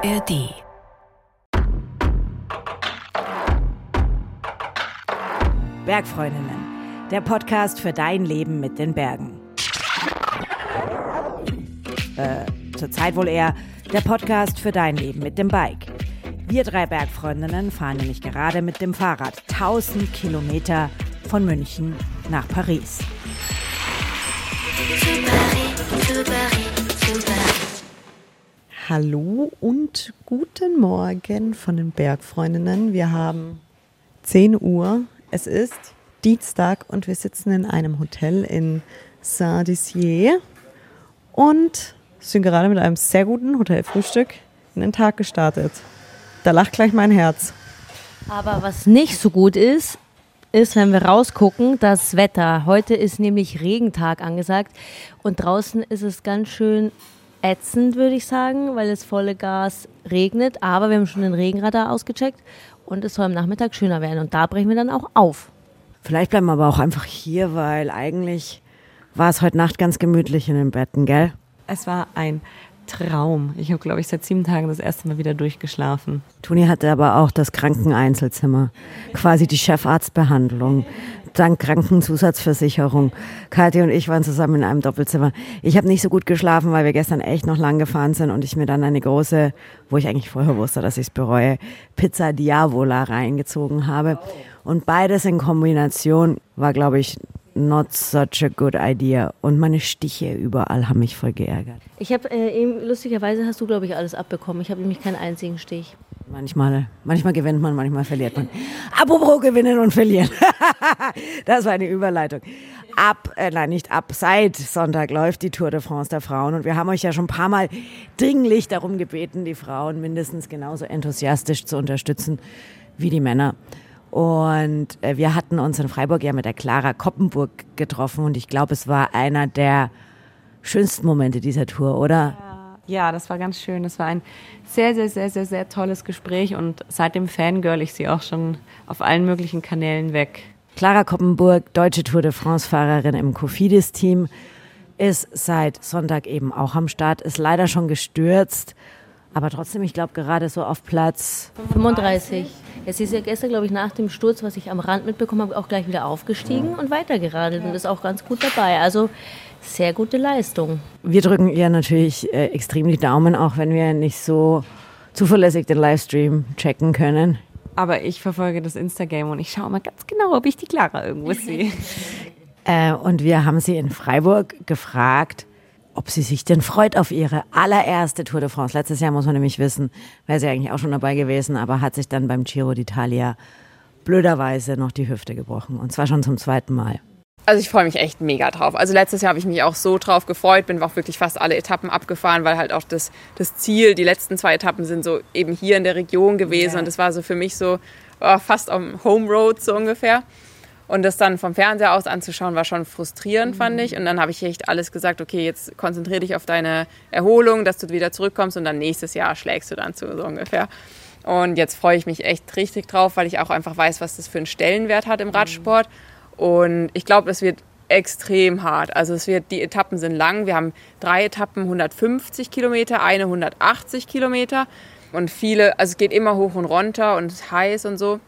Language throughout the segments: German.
ARD. Bergfreundinnen, der Podcast für dein Leben mit den Bergen. Äh, zurzeit wohl eher der Podcast für dein Leben mit dem Bike. Wir drei Bergfreundinnen fahren nämlich gerade mit dem Fahrrad 1000 Kilometer von München nach Paris. Hallo und guten Morgen von den Bergfreundinnen. Wir haben 10 Uhr. Es ist Dienstag und wir sitzen in einem Hotel in Saint-Dizier und sind gerade mit einem sehr guten Hotelfrühstück in den Tag gestartet. Da lacht gleich mein Herz. Aber was nicht so gut ist, ist, wenn wir rausgucken, das Wetter. Heute ist nämlich Regentag angesagt und draußen ist es ganz schön ätzend, würde ich sagen, weil es volle Gas regnet. Aber wir haben schon den Regenradar ausgecheckt und es soll am Nachmittag schöner werden. Und da brechen wir dann auch auf. Vielleicht bleiben wir aber auch einfach hier, weil eigentlich war es heute Nacht ganz gemütlich in den Betten, gell? Es war ein Traum. Ich habe, glaube ich, seit sieben Tagen das erste Mal wieder durchgeschlafen. Toni hatte aber auch das Krankeneinzelzimmer, quasi die Chefarztbehandlung, dank Krankenzusatzversicherung. Kathi und ich waren zusammen in einem Doppelzimmer. Ich habe nicht so gut geschlafen, weil wir gestern echt noch lang gefahren sind und ich mir dann eine große, wo ich eigentlich vorher wusste, dass ich es bereue, Pizza Diavola reingezogen habe. Und beides in Kombination war, glaube ich, not such a good idea. Und meine Stiche überall haben mich voll geärgert. Ich habe äh, eben, lustigerweise hast du, glaube ich, alles abbekommen. Ich habe nämlich keinen einzigen Stich. Manchmal, manchmal gewinnt man, manchmal verliert man. Apropos gewinnen und verlieren. das war eine Überleitung. Ab, äh, nein, nicht ab, seit Sonntag läuft die Tour de France der Frauen und wir haben euch ja schon ein paar Mal dringlich darum gebeten, die Frauen mindestens genauso enthusiastisch zu unterstützen wie die Männer. Und äh, wir hatten uns in Freiburg ja mit der Clara Koppenburg getroffen und ich glaube, es war einer der schönsten Momente dieser Tour, oder? Ja, das war ganz schön. Das war ein sehr, sehr, sehr, sehr, sehr tolles Gespräch und seitdem Fangirl ich sie auch schon auf allen möglichen Kanälen weg. Clara Koppenburg, deutsche Tour de France-Fahrerin im Cofidis-Team, ist seit Sonntag eben auch am Start, ist leider schon gestürzt, aber trotzdem, ich glaube, gerade so auf Platz 35. Es ist ja gestern, glaube ich, nach dem Sturz, was ich am Rand mitbekommen habe, auch gleich wieder aufgestiegen und weitergeradelt und ist auch ganz gut dabei. Also sehr gute Leistung. Wir drücken ihr natürlich äh, extrem die Daumen, auch wenn wir nicht so zuverlässig den Livestream checken können. Aber ich verfolge das Instagram und ich schaue mal ganz genau, ob ich die Clara irgendwo sehe. Äh, und wir haben sie in Freiburg gefragt, ob sie sich denn freut auf ihre allererste Tour de France. Letztes Jahr muss man nämlich wissen, wäre sie eigentlich auch schon dabei gewesen, aber hat sich dann beim Giro d'Italia blöderweise noch die Hüfte gebrochen. Und zwar schon zum zweiten Mal. Also ich freue mich echt mega drauf. Also letztes Jahr habe ich mich auch so drauf gefreut, bin auch wirklich fast alle Etappen abgefahren, weil halt auch das, das Ziel, die letzten zwei Etappen sind so eben hier in der Region gewesen ja. und das war so für mich so oh, fast am Home Road so ungefähr. Und das dann vom Fernseher aus anzuschauen, war schon frustrierend, mhm. fand ich. Und dann habe ich echt alles gesagt, okay, jetzt konzentriere dich auf deine Erholung, dass du wieder zurückkommst und dann nächstes Jahr schlägst du dann zu, so ungefähr. Und jetzt freue ich mich echt richtig drauf, weil ich auch einfach weiß, was das für einen Stellenwert hat im mhm. Und ich glaube, es wird extrem hart. Also es wird, die Etappen sind lang. Wir haben drei Etappen 150 Kilometer, eine 180 Kilometer. Und viele, also es geht immer hoch und runter und es ist heiß und so.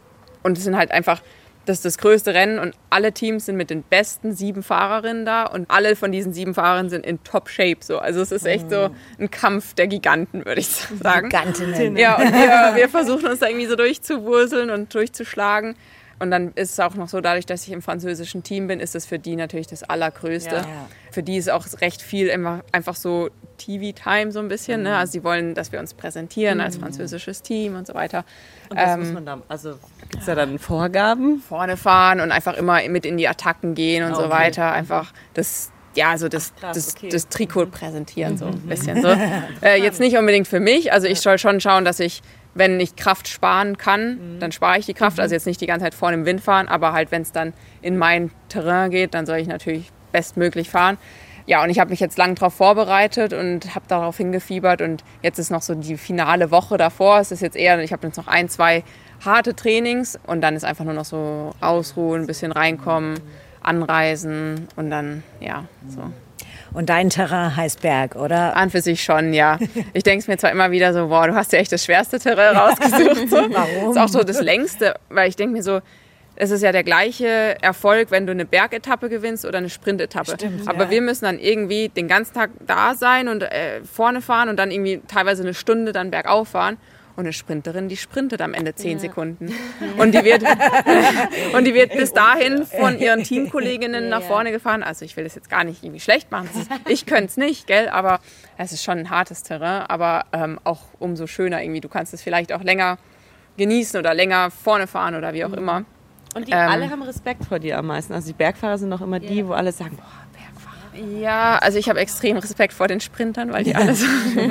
Und es sind halt einfach das ist das größte Rennen und alle Teams sind mit den besten sieben Fahrerinnen da und alle von diesen sieben Fahrerinnen sind in Top-Shape. So. Also es ist echt so ein Kampf der Giganten, würde ich sagen. Gigantinnen. Ja, und wir, wir versuchen uns da irgendwie so durchzuwurseln und durchzuschlagen. Und dann ist es auch noch so, dadurch, dass ich im französischen Team bin, ist es für die natürlich das Allergrößte. Ja. Für die ist auch recht viel einfach so TV-Time so ein bisschen. Ne? Mhm. Ne? Also sie wollen, dass wir uns präsentieren mhm. als französisches Team und so weiter. Und was ähm, muss man da, also gibt es da dann Vorgaben? Vorne fahren und einfach immer mit in die Attacken gehen und okay. so weiter. Einfach das ja, so das, Ach, das, okay. das Trikot präsentieren, so ein mhm. bisschen. So. Äh, jetzt nicht unbedingt für mich. Also ich soll schon schauen, dass ich wenn ich Kraft sparen kann, mhm. dann spare ich die Kraft. Mhm. Also jetzt nicht die ganze Zeit vorne im Wind fahren, aber halt, wenn es dann in mein Terrain geht, dann soll ich natürlich bestmöglich fahren. Ja, und ich habe mich jetzt lang darauf vorbereitet und habe darauf hingefiebert. Und jetzt ist noch so die finale Woche davor. Es ist jetzt eher, ich habe jetzt noch ein, zwei harte Trainings und dann ist einfach nur noch so ausruhen, ein bisschen reinkommen, anreisen und dann, ja, so. Und dein Terrain heißt Berg, oder? An für sich schon, ja. Ich denke es mir zwar immer wieder so, boah, du hast ja echt das schwerste Terrain rausgesucht. So. Warum? ist auch so das längste, weil ich denke mir so, es ist ja der gleiche Erfolg, wenn du eine Bergetappe gewinnst oder eine Sprintetappe. Stimmt, Aber ja. wir müssen dann irgendwie den ganzen Tag da sein und äh, vorne fahren und dann irgendwie teilweise eine Stunde dann bergauf fahren. Und eine Sprinterin, die sprintet am Ende zehn Sekunden. Und die wird, und die wird bis dahin von ihren Teamkolleginnen nach Ja. vorne gefahren. Also ich will das jetzt gar nicht irgendwie schlecht machen. Ist, ich könnte es nicht, gell? Aber es ist schon ein hartes Terrain. Aber ähm, auch umso schöner irgendwie. Du kannst es vielleicht auch länger genießen oder länger vorne fahren oder wie auch immer. Und die Ähm. alle haben Respekt vor dir am meisten. Also die Bergfahrer sind noch immer die, wo alle sagen, boah. Ja, also ich habe extrem Respekt vor den Sprintern, weil die alles.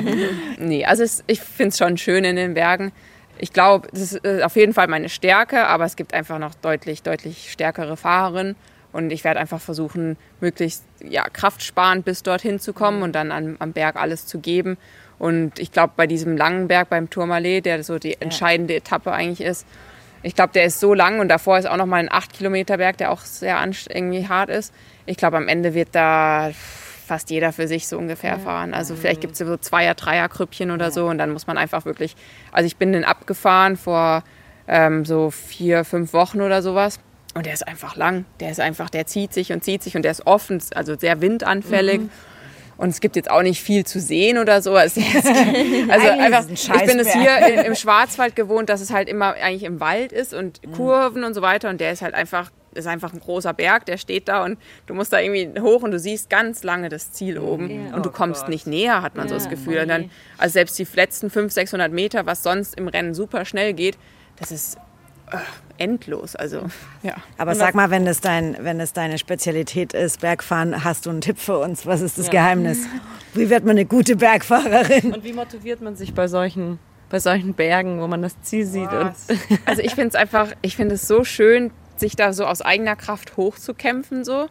nee, also es, ich finde es schon schön in den Bergen. Ich glaube, das ist äh, auf jeden Fall meine Stärke, aber es gibt einfach noch deutlich, deutlich stärkere Fahrerinnen. Und ich werde einfach versuchen, möglichst ja, kraftsparend bis dorthin zu kommen und dann am, am Berg alles zu geben. Und ich glaube, bei diesem langen Berg beim Tourmalet, der so die entscheidende Etappe eigentlich ist, ich glaube, der ist so lang und davor ist auch noch mal ein 8 Kilometer Berg, der auch sehr anst- irgendwie hart ist. Ich glaube, am Ende wird da fast jeder für sich so ungefähr fahren. Also vielleicht gibt es so Zweier-, Dreier-Krüppchen oder so und dann muss man einfach wirklich. Also ich bin den abgefahren vor ähm, so vier, fünf Wochen oder sowas. Und der ist einfach lang. Der ist einfach, der zieht sich und zieht sich und der ist offen, also sehr windanfällig. Und es gibt jetzt auch nicht viel zu sehen oder so. Also einfach, ein ich bin es hier in, im Schwarzwald gewohnt, dass es halt immer eigentlich im Wald ist und Kurven und so weiter. Und der ist halt einfach, ist einfach ein großer Berg, der steht da und du musst da irgendwie hoch und du siehst ganz lange das Ziel oben. Und du kommst nicht näher, hat man so das Ja, Gefühl. Und dann, also selbst die letzten 500, 600 Meter, was sonst im Rennen super schnell geht, das ist äh, endlos. Also, ja. Aber sag mal, wenn es, dein, wenn es deine Spezialität ist, Bergfahren, hast du einen Tipp für uns? Was ist das Geheimnis? Wie wird man eine gute Bergfahrerin? Und wie motiviert man sich bei solchen, bei solchen Bergen, wo man das Ziel sieht? Und Also ich finde es einfach, ich finde es so schön, sich da so aus eigener Kraft hochzukämpfen so.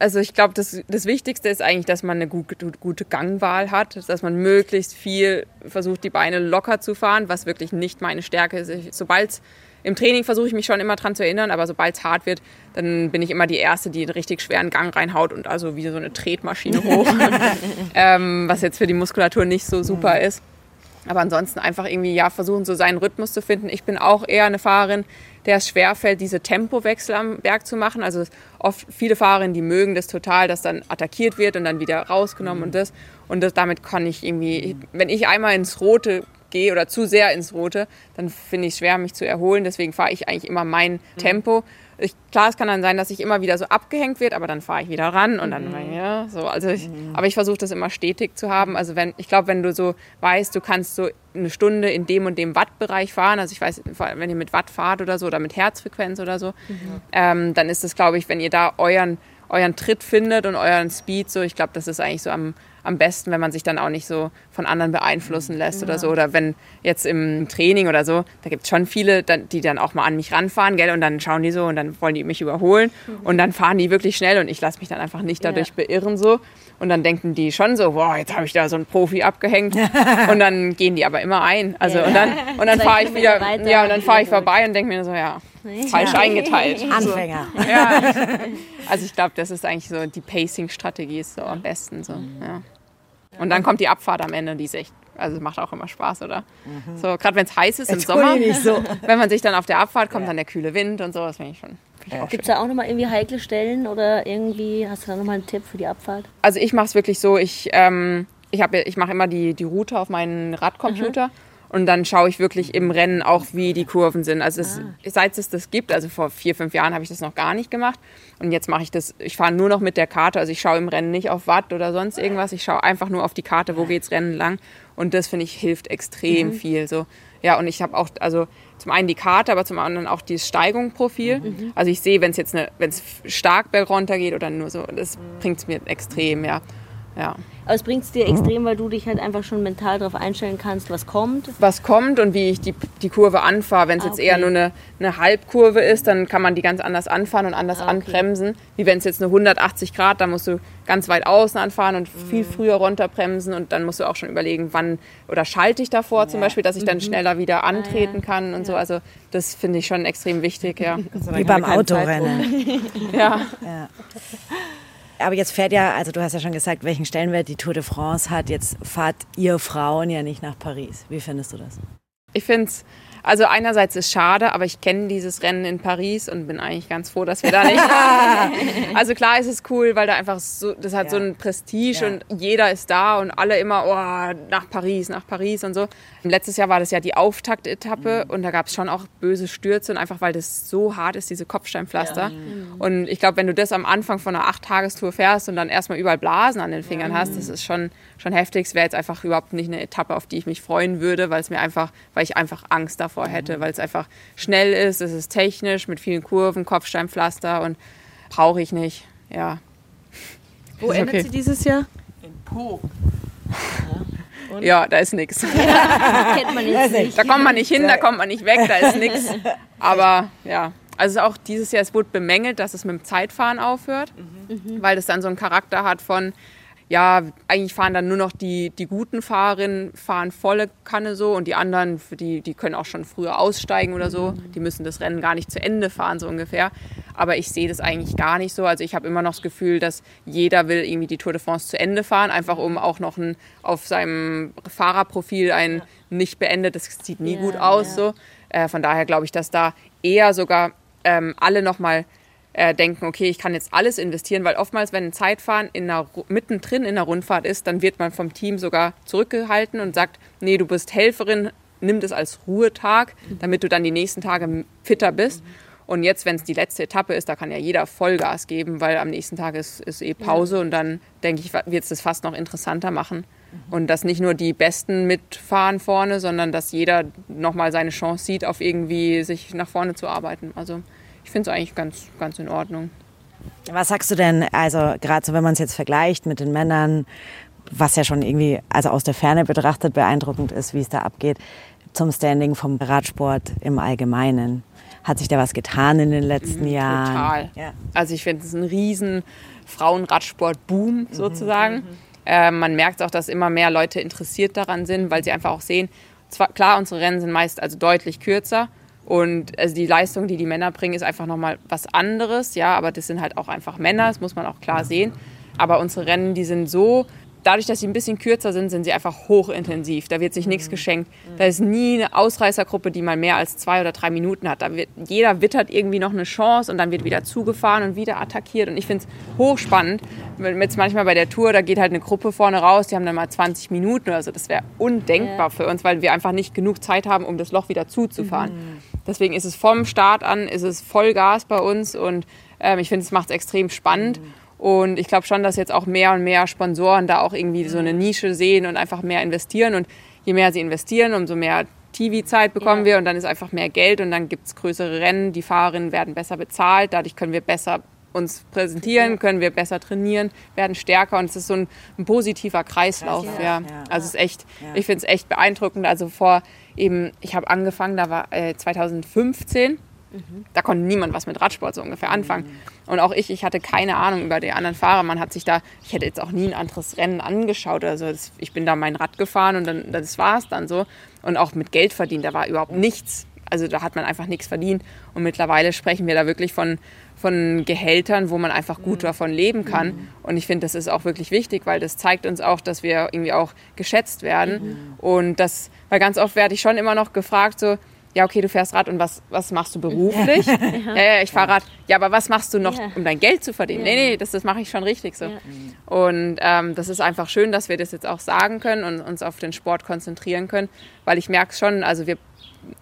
Also ich glaube, das, das Wichtigste ist eigentlich, dass man eine gute, gute Gangwahl hat, dass man möglichst viel versucht, die Beine locker zu fahren, was wirklich nicht meine Stärke ist. Sobald im Training versuche ich mich schon immer dran zu erinnern, aber sobald es hart wird, dann bin ich immer die Erste, die einen richtig schweren Gang reinhaut und also wie so eine Tretmaschine hoch, ähm, was jetzt für die Muskulatur nicht so super ist. Aber ansonsten einfach irgendwie ja versuchen, so seinen Rhythmus zu finden. Ich bin auch eher eine Fahrerin, der es schwerfällt, diese Tempowechsel am Berg zu machen. Also oft viele Fahrerinnen, die mögen das total, dass dann attackiert wird und dann wieder rausgenommen und das. Und das, damit kann ich irgendwie, wenn ich einmal ins Rote gehe oder zu sehr ins Rote, dann finde ich es schwer, mich zu erholen. Deswegen fahre ich eigentlich immer mein Tempo. Ich, klar, es kann dann sein, dass ich immer wieder so abgehängt wird, aber dann fahre ich wieder ran und dann, ja, so. Also ich, aber ich versuche das immer stetig zu haben. Also wenn, ich glaube, wenn du so weißt, du kannst so eine Stunde in dem und dem Wattbereich fahren, also ich weiß, wenn ihr mit Watt fahrt oder so oder mit Herzfrequenz oder so, ähm, dann ist es, glaube ich, wenn ihr da euren, euren Tritt findet und euren Speed, so, ich glaube, das ist eigentlich so am, am besten, wenn man sich dann auch nicht so von anderen beeinflussen lässt oder so. Oder wenn jetzt im Training oder so, da gibt es schon viele, die dann auch mal an mich ranfahren, gell, und dann schauen die so und dann wollen die mich überholen und dann fahren die wirklich schnell und ich lasse mich dann einfach nicht dadurch beirren so. Und dann denken die schon so, wow, jetzt habe ich da so einen Profi abgehängt. und dann gehen die aber immer ein. Also und dann und dann fahre ich wieder, weiter ja, und dann fahre ich vorbei und denke mir so, ja, falsch eingeteilt. Anfänger. Ja. Also ich glaube, das ist eigentlich so die Pacing-Strategie ist so am besten so. Ja. Und dann kommt die Abfahrt am Ende, die ist echt, also macht auch immer Spaß, oder? So gerade wenn es heiß ist im Sommer, nicht so. wenn man sich dann auf der Abfahrt kommt, dann der kühle Wind und so, das finde ich schon. Auch Gibt es da auch nochmal irgendwie heikle Stellen oder irgendwie, hast du da nochmal einen Tipp für die Abfahrt? Also ich mache es wirklich so, ich, ähm, ich, hab ja- ich mache immer die, die Route auf meinen Radcomputer. Und dann schaue ich wirklich im Rennen auch, wie die Kurven sind. Also es, seit es das gibt, also vor vier, fünf Jahren habe ich das noch gar nicht gemacht. Und jetzt mache ich das, ich fahre nur noch mit der Karte. Also ich schaue im Rennen nicht auf Watt oder sonst irgendwas. Ich schaue einfach nur auf die Karte, wo geht's Rennen lang. Und das finde ich hilft extrem viel. So. Ja, und ich habe auch, also zum einen die Karte, aber zum anderen auch dieses Steigungsprofil. Also ich sehe, wenn es jetzt eine, wenn es stark berg runter geht oder nur so, das bringt es mir extrem, ja. Ja. Aber es bringt es dir extrem, weil du dich halt einfach schon mental darauf einstellen kannst, was kommt. was kommt und wie ich die, die Kurve anfahre. Wenn es Ah, jetzt okay. eher nur eine, eine Halbkurve ist, dann kann man die ganz anders anfahren und anders Ah, okay. anbremsen. Wie wenn es jetzt eine 180 Grad, da musst du ganz weit außen anfahren und viel Mhm. früher runterbremsen und dann musst du auch schon überlegen, wann oder schalte ich davor zum Beispiel, dass ich Mhm. dann schneller Ah, wieder antreten kann und so. Also das finde ich schon extrem wichtig, ja. Wie beim Autorennen. ja. Aber jetzt fährt ja, also du hast ja schon gesagt, welchen Stellenwert die Tour de France hat. Jetzt fahrt ihr Frauen ja nicht nach Paris. Wie findest du das? Ich finde es also einerseits ist schade, aber ich kenne dieses Rennen in Paris und bin eigentlich ganz froh, dass wir da nicht Also klar ist es cool, weil da einfach so, das hat ja. so ein Prestige ja. und jeder ist da und alle immer, oh, nach Paris, nach Paris und so. Letztes Jahr war das ja die Auftaktetappe mhm. und da gab es schon auch böse Stürze und einfach, weil das so hart ist, diese Kopfsteinpflaster. Ja. Mhm. Und ich glaube, wenn du das am Anfang von einer Acht-Tagestour fährst und dann erstmal überall Blasen an den Fingern hast, das ist schon, schon heftig. Es wäre jetzt einfach überhaupt nicht eine Etappe, auf die ich mich freuen würde, weil es mir einfach, weil ich einfach Angst davor hätte, weil es einfach schnell ist, es ist technisch mit vielen Kurven, Kopfsteinpflaster und brauche ich nicht. Ja. Wo endet okay. sie dieses Jahr? In Po. Ja, ja da ist nichts. Da kommt man nicht hin, da kommt man nicht weg, da ist nichts. Aber ja, also auch dieses Jahr, es wurde bemängelt, dass es mit dem Zeitfahren aufhört, mhm. weil das dann so einen Charakter hat von, ja, eigentlich fahren dann nur noch die, die guten Fahrerinnen, fahren volle Kanne so und die anderen, die, die können auch schon früher aussteigen oder so. Die müssen das Rennen gar nicht zu Ende fahren, so ungefähr. Aber ich sehe das eigentlich gar nicht so. Also ich habe immer noch das Gefühl, dass jeder will irgendwie die Tour de France zu Ende fahren, einfach um auch noch ein, auf seinem Fahrerprofil ein nicht beendetes, sieht nie ja, gut aus. Ja. So. Äh, von daher glaube ich, dass da eher sogar ähm, alle nochmal äh, denken, okay, ich kann jetzt alles investieren, weil oftmals, wenn ein Zeitfahren in einer, mittendrin in der Rundfahrt ist, dann wird man vom Team sogar zurückgehalten und sagt, nee, du bist Helferin, nimm das als Ruhetag, damit du dann die nächsten Tage fitter bist. Und jetzt, wenn es die letzte Etappe ist, da kann ja jeder Vollgas geben, weil am nächsten Tag ist, ist eh Pause ja. und dann denke ich, wird es das fast noch interessanter machen. Und dass nicht nur die Besten mitfahren vorne, sondern dass jeder nochmal seine Chance sieht, auf irgendwie sich nach vorne zu arbeiten. Also ich finde es eigentlich ganz, ganz in Ordnung. Was sagst du denn, also gerade so, wenn man es jetzt vergleicht mit den Männern, was ja schon irgendwie, also aus der Ferne betrachtet beeindruckend ist, wie es da abgeht, zum Standing vom Radsport im Allgemeinen. Hat sich da was getan in den letzten mhm, Jahren? Total. Ja. Also ich finde es ein riesen Frauenradsport-Boom mhm, sozusagen. Mhm, äh, man merkt auch, dass immer mehr Leute interessiert daran sind, weil sie einfach auch sehen, zwar, klar, unsere Rennen sind meist also deutlich kürzer, und also die Leistung, die die Männer bringen, ist einfach nochmal was anderes. Ja, aber das sind halt auch einfach Männer, das muss man auch klar sehen. Aber unsere Rennen, die sind so, dadurch, dass sie ein bisschen kürzer sind, sind sie einfach hochintensiv. Da wird sich nichts mhm. geschenkt. Da ist nie eine Ausreißergruppe, die mal mehr als zwei oder drei Minuten hat. Da wird, jeder wittert irgendwie noch eine Chance und dann wird wieder zugefahren und wieder attackiert. Und ich finde es hochspannend. Jetzt manchmal bei der Tour, da geht halt eine Gruppe vorne raus, die haben dann mal 20 Minuten oder so. Das wäre undenkbar ja. für uns, weil wir einfach nicht genug Zeit haben, um das Loch wieder zuzufahren. Mhm. Deswegen ist es vom Start an, ist es Vollgas bei uns und ähm, ich finde, es macht es extrem spannend. Mhm. Und ich glaube schon, dass jetzt auch mehr und mehr Sponsoren da auch irgendwie so eine Nische sehen und einfach mehr investieren. Und je mehr sie investieren, umso mehr TV-Zeit bekommen ja. wir und dann ist einfach mehr Geld und dann gibt es größere Rennen. Die Fahrerinnen werden besser bezahlt, dadurch können wir besser uns präsentieren, können wir besser trainieren, werden stärker und es ist so ein, ein positiver Kreislauf. Ja, ja. Also es ist echt, ich finde es echt beeindruckend. Also vor eben, ich habe angefangen, da war äh, 2015. Mhm. Da konnte niemand was mit Radsport so ungefähr anfangen. Mhm. Und auch ich, ich hatte keine Ahnung über die anderen Fahrer. Man hat sich da, ich hätte jetzt auch nie ein anderes Rennen angeschaut oder so. Das, ich bin da mein Rad gefahren und dann, das war es dann so. Und auch mit Geld verdient, da war überhaupt nichts. Also da hat man einfach nichts verdient. Und mittlerweile sprechen wir da wirklich von, von Gehältern, wo man einfach gut mhm. davon leben kann. Mhm. Und ich finde, das ist auch wirklich wichtig, weil das zeigt uns auch, dass wir irgendwie auch geschätzt werden. Mhm. Und das, weil ganz oft werde ich schon immer noch gefragt, so, ja, okay, du fährst Rad und was, was machst du beruflich? ja, ja, ich fahre Rad. Ja, aber was machst du noch, ja. um dein Geld zu verdienen? Ja. Nee, nee, das, das mache ich schon richtig so. Ja. Und ähm, das ist einfach schön, dass wir das jetzt auch sagen können und uns auf den Sport konzentrieren können, weil ich merke schon, also wir,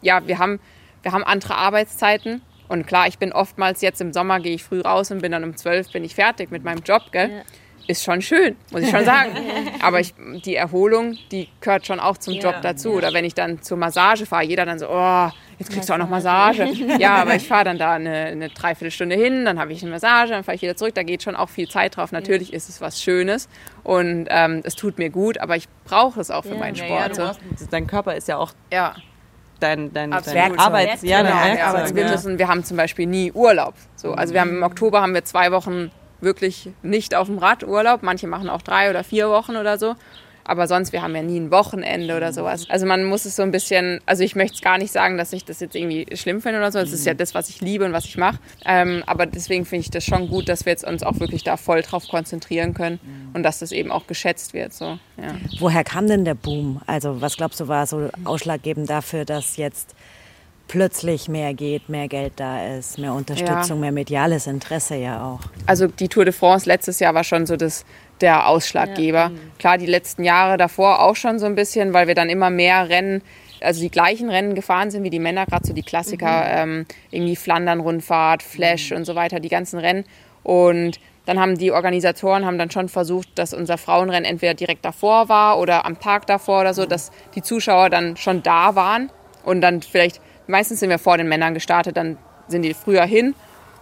ja, wir haben, wir haben andere Arbeitszeiten und klar, ich bin oftmals jetzt im Sommer, gehe ich früh raus und bin dann um zwölf bin ich fertig mit meinem Job, gell? Ja. Ist schon schön, muss ich schon sagen. Aber ich, die Erholung, die gehört schon auch zum ja. Job dazu. Oder wenn ich dann zur Massage fahre, jeder dann so, oh, jetzt kriegst du auch noch Massage. ja, aber ich fahre dann da eine, eine Dreiviertelstunde hin, dann habe ich eine Massage, dann fahre ich wieder zurück. Da geht schon auch viel Zeit drauf. Natürlich ist es was Schönes und ähm, es tut mir gut, aber ich brauche es auch für meinen Sport. Ja, so. Dein Körper ist ja auch ja dein, dein, dein Arbeits, ja, dein ja, also wir, müssen, wir haben zum Beispiel nie Urlaub. So, also wir haben im Oktober haben wir zwei Wochen wirklich nicht auf dem Rad Urlaub. Manche machen auch drei oder vier Wochen oder so. Aber sonst, wir haben ja nie ein Wochenende oder sowas. Also man muss es so ein bisschen, also ich möchte es gar nicht sagen, dass ich das jetzt irgendwie schlimm finde oder so. Es ist ja das, was ich liebe und was ich mache. Ähm, aber deswegen finde ich das schon gut, dass wir jetzt uns auch wirklich da voll drauf konzentrieren können und dass das eben auch geschätzt wird. So, ja. Woher kam denn der Boom? Also was glaubst du war so ausschlaggebend dafür, dass jetzt plötzlich mehr geht, mehr Geld da ist, mehr Unterstützung, ja. mehr mediales Interesse ja auch. Also die Tour de France letztes Jahr war schon so das, der Ausschlaggeber. Ja. Klar, die letzten Jahre davor auch schon so ein bisschen, weil wir dann immer mehr Rennen, also die gleichen Rennen gefahren sind wie die Männer, gerade so die Klassiker, mhm. ähm, irgendwie Flandern-Rundfahrt, Flash mhm. und so weiter, die ganzen Rennen. Und dann haben die Organisatoren haben dann schon versucht, dass unser Frauenrennen entweder direkt davor war oder am Tag davor oder so, dass die Zuschauer dann schon da waren und dann vielleicht Meistens sind wir vor den Männern gestartet, dann sind die früher hin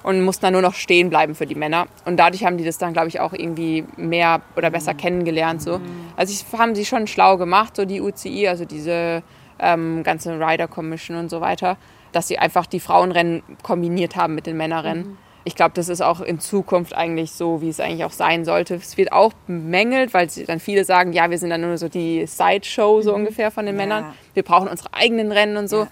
und mussten dann nur noch stehen bleiben für die Männer. Und dadurch haben die das dann, glaube ich, auch irgendwie mehr oder besser kennengelernt. So. Also ich, haben sie schon schlau gemacht, so die UCI, also diese ähm, ganze Rider Commission und so weiter, dass sie einfach die Frauenrennen kombiniert haben mit den Männerrennen. Mhm. Ich glaube, das ist auch in Zukunft eigentlich so, wie es eigentlich auch sein sollte. Es wird auch bemängelt, weil dann viele sagen, ja, wir sind dann nur so die Sideshow so mhm. ungefähr von den ja. Männern. Wir brauchen unsere eigenen Rennen und so. Ja.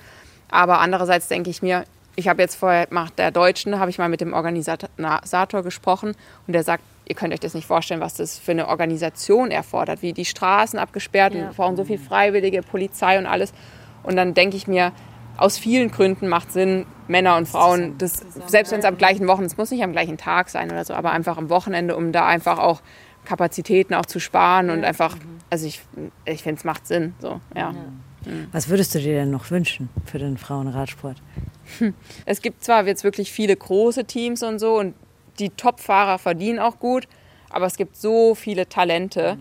Aber andererseits denke ich mir, ich habe jetzt vorher nach der Deutschen, habe ich mal mit dem Organisator gesprochen und der sagt, ihr könnt euch das nicht vorstellen, was das für eine Organisation erfordert, wie die Straßen abgesperrt, ja. wir brauchen so viel Freiwillige, Polizei und alles. Und dann denke ich mir, aus vielen Gründen macht Sinn, Männer und Frauen, das, selbst wenn es am gleichen Wochenende, es muss nicht am gleichen Tag sein oder so, aber einfach am Wochenende, um da einfach auch Kapazitäten auch zu sparen und einfach, also ich, ich finde, es macht Sinn. So, ja. Was würdest du dir denn noch wünschen für den Frauenradsport? Es gibt zwar jetzt wirklich viele große Teams und so und die Top-Fahrer verdienen auch gut, aber es gibt so viele Talente,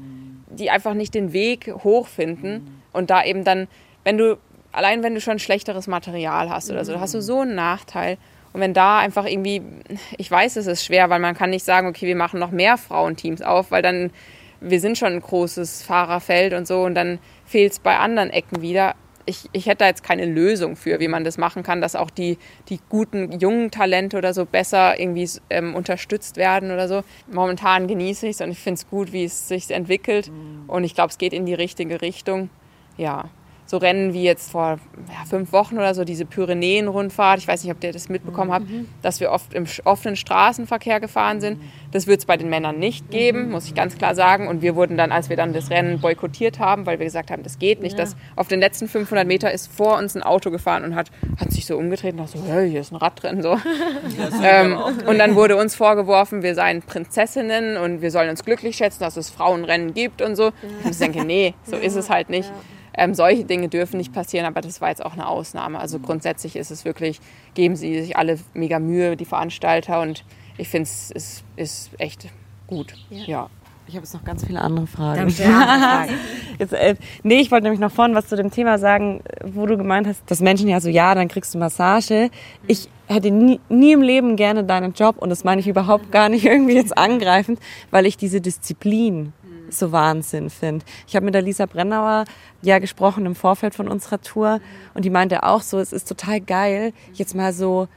die einfach nicht den Weg hochfinden und da eben dann, wenn du, allein wenn du schon schlechteres Material hast oder so, hast du so einen Nachteil. Und wenn da einfach irgendwie, ich weiß, es ist schwer, weil man kann nicht sagen, okay, wir machen noch mehr Frauenteams auf, weil dann, wir sind schon ein großes Fahrerfeld und so und dann fehlt es bei anderen Ecken wieder. Ich, ich hätte da jetzt keine Lösung für, wie man das machen kann, dass auch die, die guten jungen Talente oder so besser irgendwie ähm, unterstützt werden oder so. Momentan genieße ich es und ich finde es gut, wie es sich entwickelt. Mhm. Und ich glaube, es geht in die richtige Richtung. Ja, so Rennen wie jetzt vor ja, fünf Wochen oder so, diese Pyrenäen-Rundfahrt. Ich weiß nicht, ob ihr das mitbekommen habt, mhm. dass wir oft im offenen Straßenverkehr gefahren sind. Das wird es bei den Männern nicht geben, muss ich ganz klar sagen. Und wir wurden dann, als wir dann das Rennen boykottiert haben, weil wir gesagt haben, das geht nicht, ja. dass auf den letzten 500 Meter ist vor uns ein Auto gefahren und hat, hat sich so umgedreht und dachte so, hey, hier ist ein Radrennen. So. ähm, und dann wurde uns vorgeworfen, wir seien Prinzessinnen und wir sollen uns glücklich schätzen, dass es Frauenrennen gibt und so. Und ich denke, nee, so ist es halt nicht. Ähm, solche Dinge dürfen nicht passieren, aber das war jetzt auch eine Ausnahme. Also grundsätzlich ist es wirklich, geben sie sich alle mega Mühe, die Veranstalter, und ich finde es ist, ist echt gut. Ja. ja. Ich habe jetzt noch ganz viele andere Fragen. Fragen. jetzt, äh, nee, ich wollte nämlich noch vorhin was zu dem Thema sagen, wo du gemeint hast, dass Menschen ja so, ja, dann kriegst du Massage. Ich hätte nie, nie im Leben gerne deinen Job und das meine ich überhaupt gar nicht irgendwie jetzt angreifend, weil ich diese Disziplin so Wahnsinn finde. Ich habe mit der Lisa Brennauer ja gesprochen im Vorfeld von unserer Tour und die meinte auch so, es ist total geil, jetzt mal so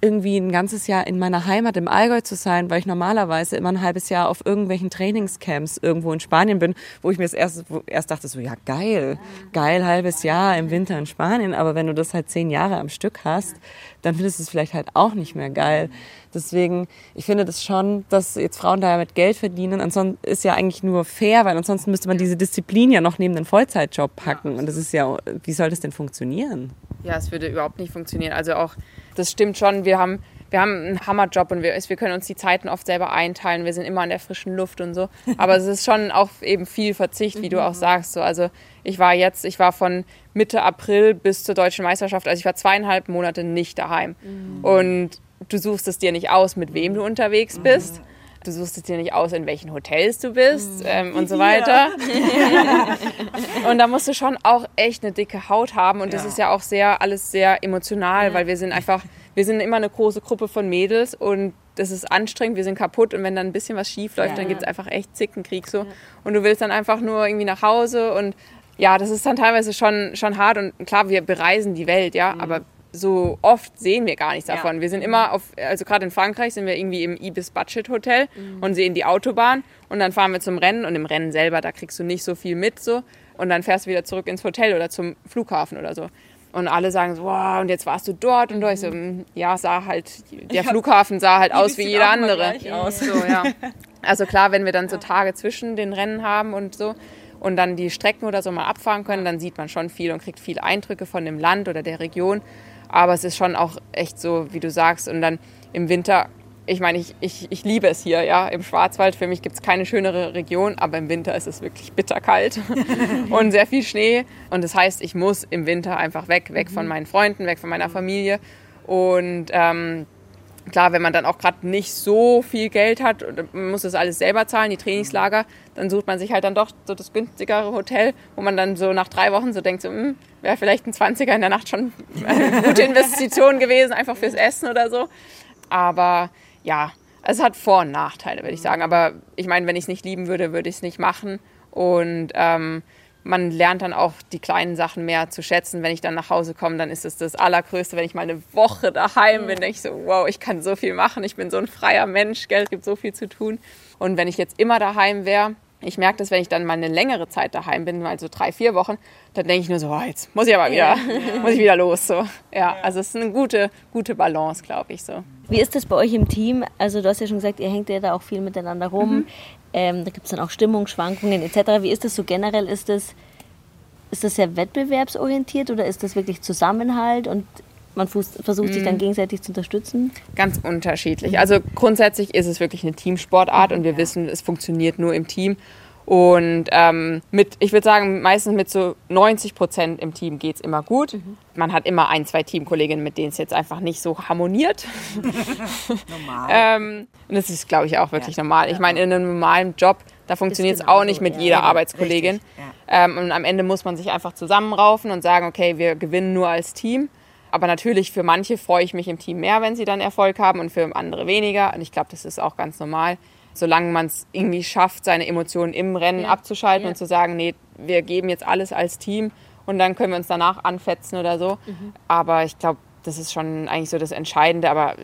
irgendwie ein ganzes Jahr in meiner Heimat im Allgäu zu sein, weil ich normalerweise immer ein halbes Jahr auf irgendwelchen Trainingscamps irgendwo in Spanien bin, wo ich mir erst, erst dachte, so ja geil, geil halbes Jahr im Winter in Spanien, aber wenn du das halt zehn Jahre am Stück hast, dann findest du es vielleicht halt auch nicht mehr geil. Deswegen, ich finde das schon, dass jetzt Frauen da mit Geld verdienen, ansonsten ist ja eigentlich nur fair, weil ansonsten müsste man diese Disziplin ja noch neben den Vollzeitjob packen und das ist ja, wie soll das denn funktionieren? Ja, es würde überhaupt nicht funktionieren. Also auch, das stimmt schon, wir haben wir haben einen Hammerjob und wir, wir können uns die Zeiten oft selber einteilen. Wir sind immer in der frischen Luft und so. Aber es ist schon auch eben viel Verzicht, wie du auch mhm. sagst. So, also ich war jetzt, ich war von Mitte April bis zur deutschen Meisterschaft, also ich war zweieinhalb Monate nicht daheim. Mhm. Und du suchst es dir nicht aus, mit wem du unterwegs bist. Du suchst es dir nicht aus, in welchen Hotels du bist mhm. ähm, und so weiter. und da musst du schon auch echt eine dicke Haut haben. Und das ist ja auch sehr, alles sehr emotional, weil wir sind einfach wir sind immer eine große Gruppe von Mädels und das ist anstrengend, wir sind kaputt und wenn dann ein bisschen was schief läuft, ja. dann gibt es einfach echt Zickenkrieg so. Ja. Und du willst dann einfach nur irgendwie nach Hause und ja, das ist dann teilweise schon, schon hart und klar, wir bereisen die Welt, ja, mhm. aber so oft sehen wir gar nichts davon. Wir sind immer auf, also gerade in Frankreich sind wir irgendwie im Ibis Budget Hotel mhm. und sehen die Autobahn und dann fahren wir zum Rennen und im Rennen selber, da kriegst du nicht so viel mit so und dann fährst du wieder zurück ins Hotel oder zum Flughafen oder so. Und alle sagen so, wow, und jetzt warst du dort und ich so, mm, ja, sah halt, der Flughafen sah halt aus wie jeder andere. Aus. So, ja. Also klar, wenn wir dann so Tage zwischen den Rennen haben und so und dann die Strecken oder so mal abfahren können, dann sieht man schon viel und kriegt viele Eindrücke von dem Land oder der Region. Aber es ist schon auch echt so, wie du sagst. Und dann im Winter ich meine, ich, ich, ich liebe es hier, ja, im Schwarzwald. Für mich gibt es keine schönere Region, aber im Winter ist es wirklich bitterkalt und sehr viel Schnee. Und das heißt, ich muss im Winter einfach weg, weg von mhm. meinen Freunden, weg von meiner Familie. Und ähm, klar, wenn man dann auch gerade nicht so viel Geld hat und man muss das alles selber zahlen, die Trainingslager, dann sucht man sich halt dann doch so das günstigere Hotel, wo man dann so nach drei Wochen so denkt, so, hm, wäre vielleicht ein 20er in der Nacht schon eine gute Investition gewesen, einfach fürs Essen oder so. Aber ja, es hat Vor- und Nachteile, würde ich sagen. Aber ich meine, wenn ich es nicht lieben würde, würde ich es nicht machen. Und ähm, man lernt dann auch die kleinen Sachen mehr zu schätzen. Wenn ich dann nach Hause komme, dann ist es das Allergrößte. Wenn ich mal eine Woche daheim bin, denke ich so, wow, ich kann so viel machen. Ich bin so ein freier Mensch, Geld gibt so viel zu tun. Und wenn ich jetzt immer daheim wäre, ich merke das, wenn ich dann mal eine längere Zeit daheim bin, mal so drei, vier Wochen, dann denke ich nur so, oh, jetzt muss ich aber wieder, ja. muss ich wieder los. So. Ja, also es ist eine gute, gute Balance, glaube ich so. Wie ist das bei euch im Team? Also du hast ja schon gesagt, ihr hängt ja da auch viel miteinander rum. Mhm. Ähm, da gibt es dann auch Stimmungsschwankungen etc. Wie ist das so generell? Ist das, ist das sehr wettbewerbsorientiert oder ist das wirklich Zusammenhalt und man versucht sich dann mhm. gegenseitig zu unterstützen? Ganz unterschiedlich. Also grundsätzlich ist es wirklich eine Teamsportart und wir ja. wissen, es funktioniert nur im Team. Und ähm, mit, ich würde sagen, meistens mit so 90 Prozent im Team geht es immer gut. Mhm. Man hat immer ein, zwei Teamkolleginnen, mit denen es jetzt einfach nicht so harmoniert. normal. ähm, und das ist, glaube ich, auch wirklich ja. normal. Ich meine, in einem normalen Job, da funktioniert es auch nicht mit ja, jeder Arbeitskollegin. Ähm, und am Ende muss man sich einfach zusammenraufen und sagen, okay, wir gewinnen nur als Team. Aber natürlich für manche freue ich mich im Team mehr, wenn sie dann Erfolg haben und für andere weniger. Und ich glaube, das ist auch ganz normal solange man es irgendwie schafft, seine Emotionen im Rennen ja. abzuschalten ja. und zu sagen, nee, wir geben jetzt alles als Team und dann können wir uns danach anfetzen oder so. Mhm. Aber ich glaube, das ist schon eigentlich so das Entscheidende. Aber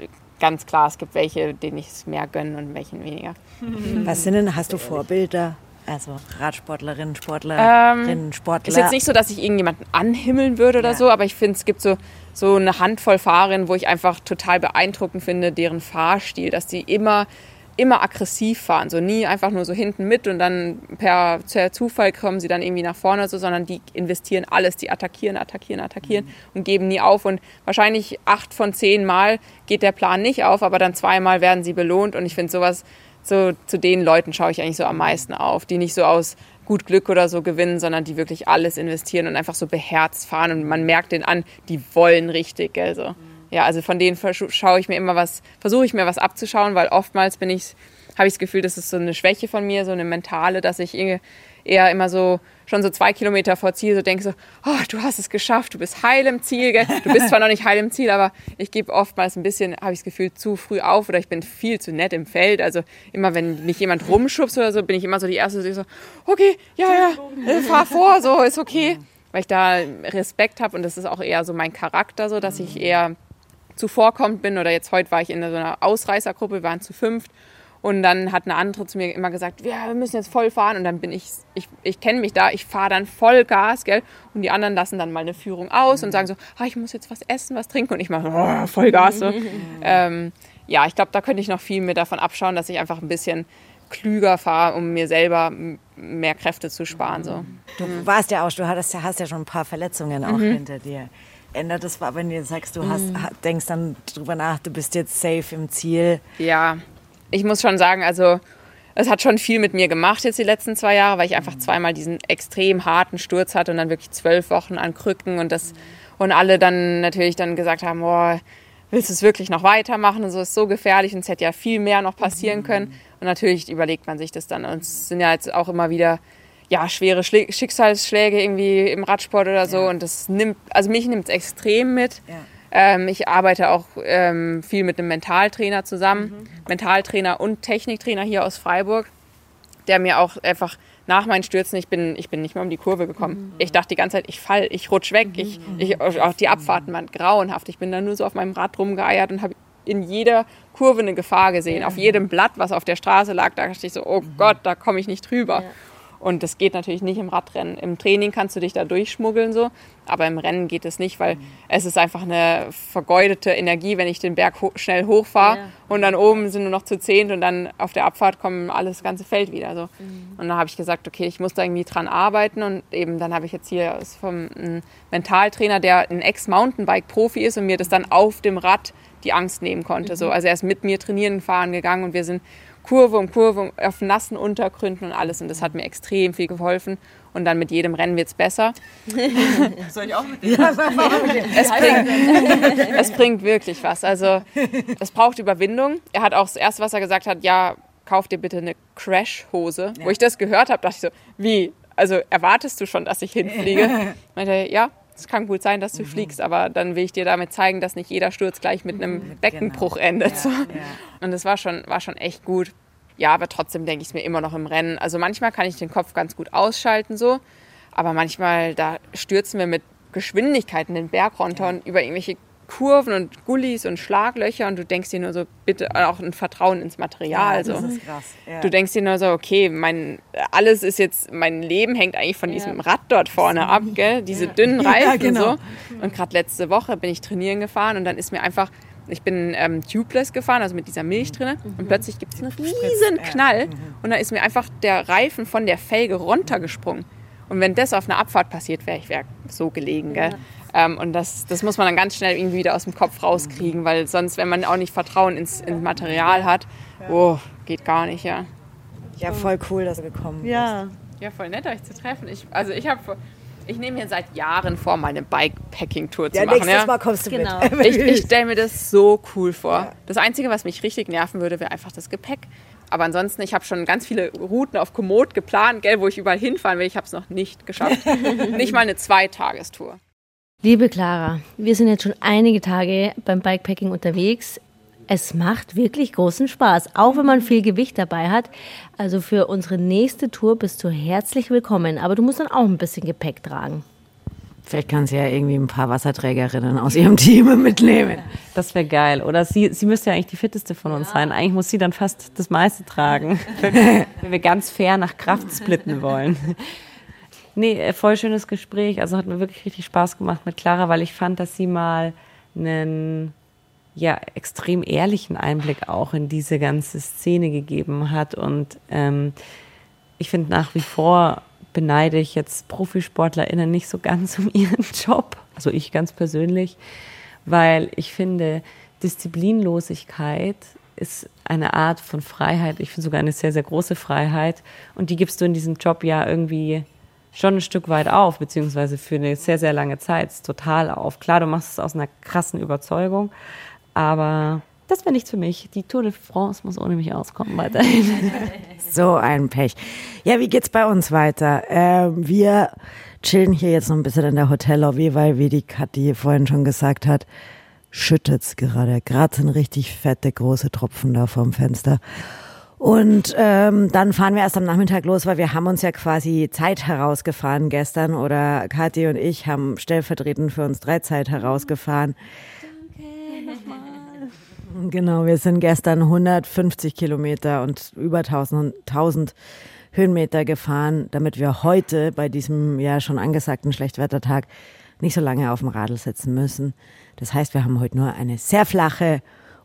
ganz klar, es gibt welche, denen ich es mehr gönne und welchen weniger. Was sind denn, hast du Vorbilder? Also Radsportlerinnen, Sportlerinnen, ähm, Sportler. Ist jetzt nicht so, dass ich irgendjemanden anhimmeln würde oder ja. so, aber ich finde, es gibt so, so eine Handvoll Fahrerinnen, wo ich einfach total beeindruckend finde, deren Fahrstil, dass die immer immer aggressiv fahren, so nie einfach nur so hinten mit und dann per, per Zufall kommen sie dann irgendwie nach vorne, so, sondern die investieren alles, die attackieren, attackieren, attackieren mhm. und geben nie auf. Und wahrscheinlich acht von zehn Mal geht der Plan nicht auf, aber dann zweimal werden sie belohnt. Und ich finde sowas, so zu den Leuten schaue ich eigentlich so am meisten auf, die nicht so aus gut Glück oder so gewinnen, sondern die wirklich alles investieren und einfach so beherzt fahren. Und man merkt den an, die wollen richtig, gell, so. Mhm ja, also von denen schaue ich mir immer was, versuche ich mir was abzuschauen, weil oftmals bin ich, habe ich das Gefühl, das ist so eine Schwäche von mir, so eine mentale, dass ich eher immer so schon so zwei Kilometer vor Ziel so denke so, oh, du hast es geschafft, du bist heil im Ziel. Gell? Du bist zwar noch nicht heil im Ziel, aber ich gebe oftmals ein bisschen, habe ich das Gefühl, zu früh auf oder ich bin viel zu nett im Feld. Also immer, wenn mich jemand rumschubst oder so, bin ich immer so die Erste, die so, okay, ja, ja, fahr vor, so, ist okay. Weil ich da Respekt habe und das ist auch eher so mein Charakter, so, dass ich eher zuvorkommend bin. Oder jetzt heute war ich in so einer Ausreißergruppe, wir waren zu fünft. Und dann hat eine andere zu mir immer gesagt, ja, wir müssen jetzt voll fahren. Und dann bin ich, ich, ich kenne mich da, ich fahre dann voll Gas, gell? Und die anderen lassen dann mal eine Führung aus und sagen so, ah, ich muss jetzt was essen, was trinken. Und ich mache oh, voll Gas. So. ähm, ja, ich glaube, da könnte ich noch viel mehr davon abschauen, dass ich einfach ein bisschen klüger fahre, um mir selber mehr Kräfte zu sparen. So. Du warst ja auch, du hattest, hast ja schon ein paar Verletzungen auch mhm. hinter dir ändert das, wenn du sagst, du hast, mhm. denkst dann drüber nach, du bist jetzt safe im Ziel? Ja, ich muss schon sagen, also es hat schon viel mit mir gemacht jetzt die letzten zwei Jahre, weil ich einfach mhm. zweimal diesen extrem harten Sturz hatte und dann wirklich zwölf Wochen an Krücken und das und alle dann natürlich dann gesagt haben, boah, willst du es wirklich noch weitermachen? Und so ist so gefährlich und es hätte ja viel mehr noch passieren mhm. können. Und natürlich überlegt man sich das dann. Und es sind ja jetzt auch immer wieder ja, schwere Schläge, Schicksalsschläge irgendwie im Radsport oder so. Ja. Und das nimmt, also mich nimmt es extrem mit. Ja. Ähm, ich arbeite auch ähm, viel mit einem Mentaltrainer zusammen. Mhm. Mentaltrainer und Techniktrainer hier aus Freiburg, der mir auch einfach nach meinen Stürzen, ich bin, ich bin nicht mehr um die Kurve gekommen. Ich dachte die ganze Zeit, ich fall, ich rutsch weg. Ich, ich, auch die Abfahrten waren grauenhaft. Ich bin dann nur so auf meinem Rad rumgeeiert und habe in jeder Kurve eine Gefahr gesehen. Auf jedem Blatt, was auf der Straße lag, da dachte ich so, oh Gott, da komme ich nicht drüber. Und das geht natürlich nicht im Radrennen. Im Training kannst du dich da durchschmuggeln so, aber im Rennen geht es nicht, weil es ist einfach eine vergeudete Energie, wenn ich den Berg ho schnell hochfahre ja. und dann oben sind nur noch zu zehnt und dann auf der Abfahrt kommen alles das ganze Feld wieder. So. Mhm. Und dann habe ich gesagt, okay, ich muss da irgendwie dran arbeiten und eben dann habe ich jetzt hier vom Mentaltrainer, der ein Ex-Mountainbike-Profi ist und mir das dann auf dem Rad die Angst nehmen konnte. Mhm. So. Also er ist mit mir trainieren fahren gegangen und wir sind Kurve um Kurve auf nassen Untergründen und alles. Und das hat mir extrem viel geholfen. Und dann mit jedem Rennen wird es besser. Soll ich auch mit dir? Ja, es, bringt, es bringt wirklich was. Also es braucht Überwindung. Er hat auch das Erste, was er gesagt hat, ja, kauf dir bitte eine Crash-Hose. Ja. Wo ich das gehört habe, dachte ich so, wie? Also erwartest du schon, dass ich hinfliege? Meinte ja, es kann gut sein, dass du mhm. fliegst, aber dann will ich dir damit zeigen, dass nicht jeder Sturz gleich mit einem mhm. Beckenbruch genau. endet. Ja, ja. Und das war schon, war schon echt gut. Ja, aber trotzdem denke ich es mir immer noch im Rennen. Also manchmal kann ich den Kopf ganz gut ausschalten so, aber manchmal da stürzen wir mit Geschwindigkeiten den Berg runter und über irgendwelche Kurven und Gullis und Schlaglöcher und du denkst dir nur so, bitte auch ein Vertrauen ins Material. Ja, das so. ist krass. Ja. Du denkst dir nur so, okay, mein, alles ist jetzt, mein Leben hängt eigentlich von ja. diesem Rad dort vorne ab, gell? diese dünnen Reifen genau. so. Und gerade letzte Woche bin ich trainieren gefahren und dann ist mir einfach, ich bin ähm, tubeless gefahren, also mit dieser Milch drin mhm. und plötzlich gibt es einen riesen Knall mhm. und da ist mir einfach der Reifen von der Felge runtergesprungen. Und wenn das auf einer Abfahrt passiert wäre, ich wäre so gelegen. Gell? Ähm, und das, das muss man dann ganz schnell irgendwie wieder aus dem Kopf rauskriegen, weil sonst, wenn man auch nicht Vertrauen ins, ins Material hat, oh, geht gar nicht, ja. Ja, voll cool, dass du gekommen bist. Ja, ja voll nett, euch zu treffen. Ich, also ich habe... Ich nehme mir seit Jahren vor, meine Bikepacking-Tour ja, zu machen. Nächstes ja. Mal kommst du genau. mit. Ich, ich stelle mir das so cool vor. Ja. Das Einzige, was mich richtig nerven würde, wäre einfach das Gepäck. Aber ansonsten, ich habe schon ganz viele Routen auf Komoot geplant, gell, wo ich überall hinfahren will. Ich habe es noch nicht geschafft. nicht mal eine Zweitagestour. Liebe Clara, wir sind jetzt schon einige Tage beim Bikepacking unterwegs. Es macht wirklich großen Spaß, auch wenn man viel Gewicht dabei hat. Also für unsere nächste Tour bist du herzlich willkommen, aber du musst dann auch ein bisschen Gepäck tragen. Vielleicht kann sie ja irgendwie ein paar Wasserträgerinnen aus ihrem Team mitnehmen. Das wäre geil. Oder sie, sie müsste ja eigentlich die fitteste von uns ja. sein. Eigentlich muss sie dann fast das meiste tragen, wenn wir ganz fair nach Kraft splitten wollen. Nee, äh, voll schönes Gespräch. Also hat mir wirklich richtig Spaß gemacht mit Clara, weil ich fand, dass sie mal einen ja, extrem ehrlichen Einblick auch in diese ganze Szene gegeben hat. Und ähm, ich finde nach wie vor beneide ich jetzt ProfisportlerInnen nicht so ganz um ihren Job. Also ich ganz persönlich, weil ich finde, Disziplinlosigkeit ist eine Art von Freiheit. Ich finde sogar eine sehr, sehr große Freiheit. Und die gibst du in diesem Job ja irgendwie schon ein Stück weit auf, beziehungsweise für eine sehr, sehr lange Zeit total auf. Klar, du machst es aus einer krassen Überzeugung, aber das wäre nichts für mich. Die Tour de France muss ohne mich auskommen weiterhin. so ein Pech. Ja, wie geht's bei uns weiter? Ähm, wir chillen hier jetzt noch ein bisschen in der Hotellobby, weil, wie die Kathi vorhin schon gesagt hat, schüttet's gerade. Gerade sind richtig fette, große Tropfen da vorm Fenster. Und ähm, dann fahren wir erst am Nachmittag los, weil wir haben uns ja quasi Zeit herausgefahren gestern oder Kathi und ich haben stellvertretend für uns drei Zeit herausgefahren. Danke, Genau, wir sind gestern 150 Kilometer und über 1000, 1000 Höhenmeter gefahren, damit wir heute bei diesem ja schon angesagten Schlechtwettertag nicht so lange auf dem Radl sitzen müssen. Das heißt, wir haben heute nur eine sehr flache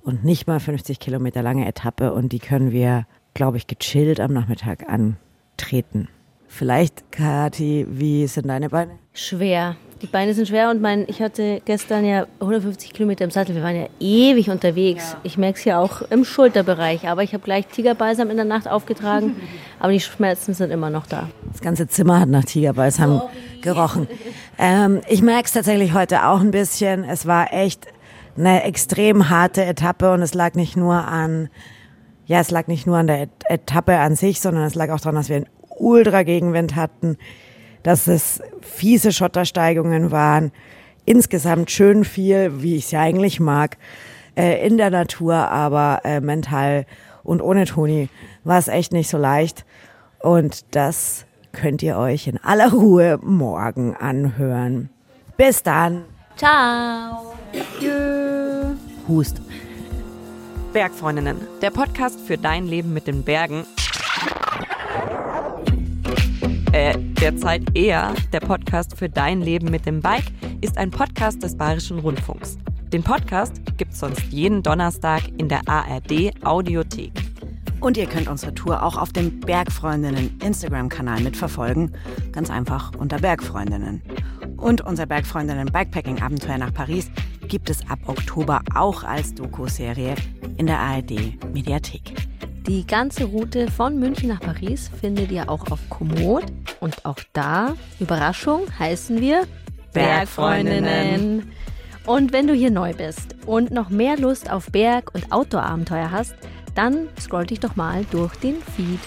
und nicht mal 50 Kilometer lange Etappe und die können wir, glaube ich, gechillt am Nachmittag antreten. Vielleicht, Kathi, wie sind deine Beine? Schwer. Die Beine sind schwer und mein, ich hatte gestern ja 150 Kilometer im Sattel. Wir waren ja ewig unterwegs. Ja. Ich merke es ja auch im Schulterbereich. Aber ich habe gleich Tigerbalsam in der Nacht aufgetragen. aber die Schmerzen sind immer noch da. Das ganze Zimmer hat nach Tigerbalsam Sorry. gerochen. Ähm, ich merke es tatsächlich heute auch ein bisschen. Es war echt eine extrem harte Etappe und es lag nicht nur an, ja, es lag nicht nur an der Etappe an sich, sondern es lag auch daran, dass wir einen Ultra-Gegenwind hatten, dass es fiese Schottersteigungen waren, insgesamt schön viel, wie ich es ja eigentlich mag, äh, in der Natur, aber äh, mental und ohne Toni war es echt nicht so leicht. Und das könnt ihr euch in aller Ruhe morgen anhören. Bis dann. Ciao. Hust. Bergfreundinnen, der Podcast für dein Leben mit den Bergen. Äh, derzeit eher der Podcast für dein Leben mit dem Bike ist ein Podcast des Bayerischen Rundfunks. Den Podcast gibt's sonst jeden Donnerstag in der ARD Audiothek. Und ihr könnt unsere Tour auch auf dem Bergfreundinnen Instagram-Kanal mitverfolgen. Ganz einfach unter Bergfreundinnen. Und unser Bergfreundinnen Bikepacking-Abenteuer nach Paris gibt es ab Oktober auch als Doku-Serie in der ARD Mediathek. Die ganze Route von München nach Paris findet ihr auch auf Komoot. Und auch da, Überraschung, heißen wir Bergfreundinnen. Und wenn du hier neu bist und noch mehr Lust auf Berg- und Outdoor-Abenteuer hast, dann scroll dich doch mal durch den Feed.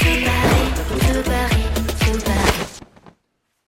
Super, super